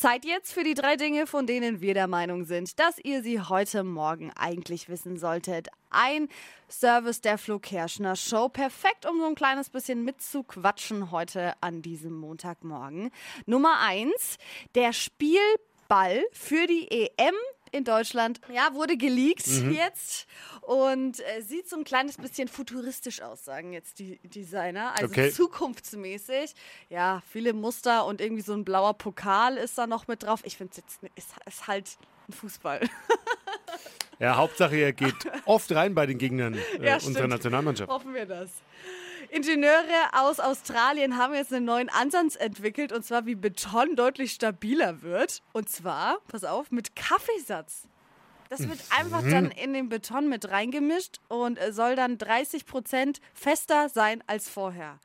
Zeit jetzt für die drei Dinge, von denen wir der Meinung sind, dass ihr sie heute Morgen eigentlich wissen solltet. Ein Service der Flo Kerschner Show. Perfekt, um so ein kleines bisschen mitzuquatschen heute an diesem Montagmorgen. Nummer eins, der Spielball für die EM in Deutschland. Ja, wurde geleakt mhm. jetzt und äh, sieht so ein kleines bisschen futuristisch aus, sagen jetzt die Designer. Also okay. zukunftsmäßig. Ja, viele Muster und irgendwie so ein blauer Pokal ist da noch mit drauf. Ich finde es jetzt ist, ist halt ein Fußball. Ja, Hauptsache er geht oft rein bei den Gegnern äh, ja, unserer Nationalmannschaft. Hoffen wir das. Ingenieure aus Australien haben jetzt einen neuen Ansatz entwickelt und zwar wie Beton deutlich stabiler wird. Und zwar, pass auf, mit Kaffeesatz. Das wird einfach dann mhm. in den Beton mit reingemischt und soll dann 30 Prozent fester sein als vorher.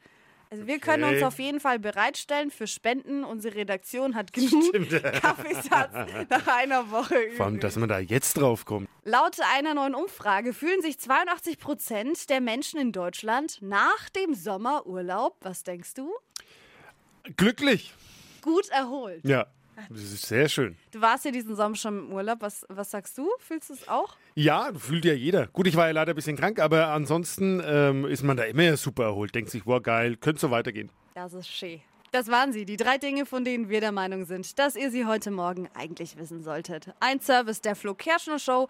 Also wir können uns auf jeden Fall bereitstellen für Spenden. Unsere Redaktion hat genug Kaffeesatz nach einer Woche. Vor allem, dass man da jetzt drauf kommt. Laut einer neuen Umfrage fühlen sich 82 Prozent der Menschen in Deutschland nach dem Sommerurlaub, was denkst du? Glücklich. Gut erholt. Ja. Das ist sehr schön. Du warst ja diesen Sommer schon im Urlaub. Was, was sagst du? Fühlst du es auch? Ja, fühlt ja jeder. Gut, ich war ja leider ein bisschen krank, aber ansonsten ähm, ist man da immer super erholt. Denkt sich, wow, geil, könnte so weitergehen. Das ist schön. Das waren sie, die drei Dinge, von denen wir der Meinung sind, dass ihr sie heute Morgen eigentlich wissen solltet. Ein Service der Flo Kerschner Show.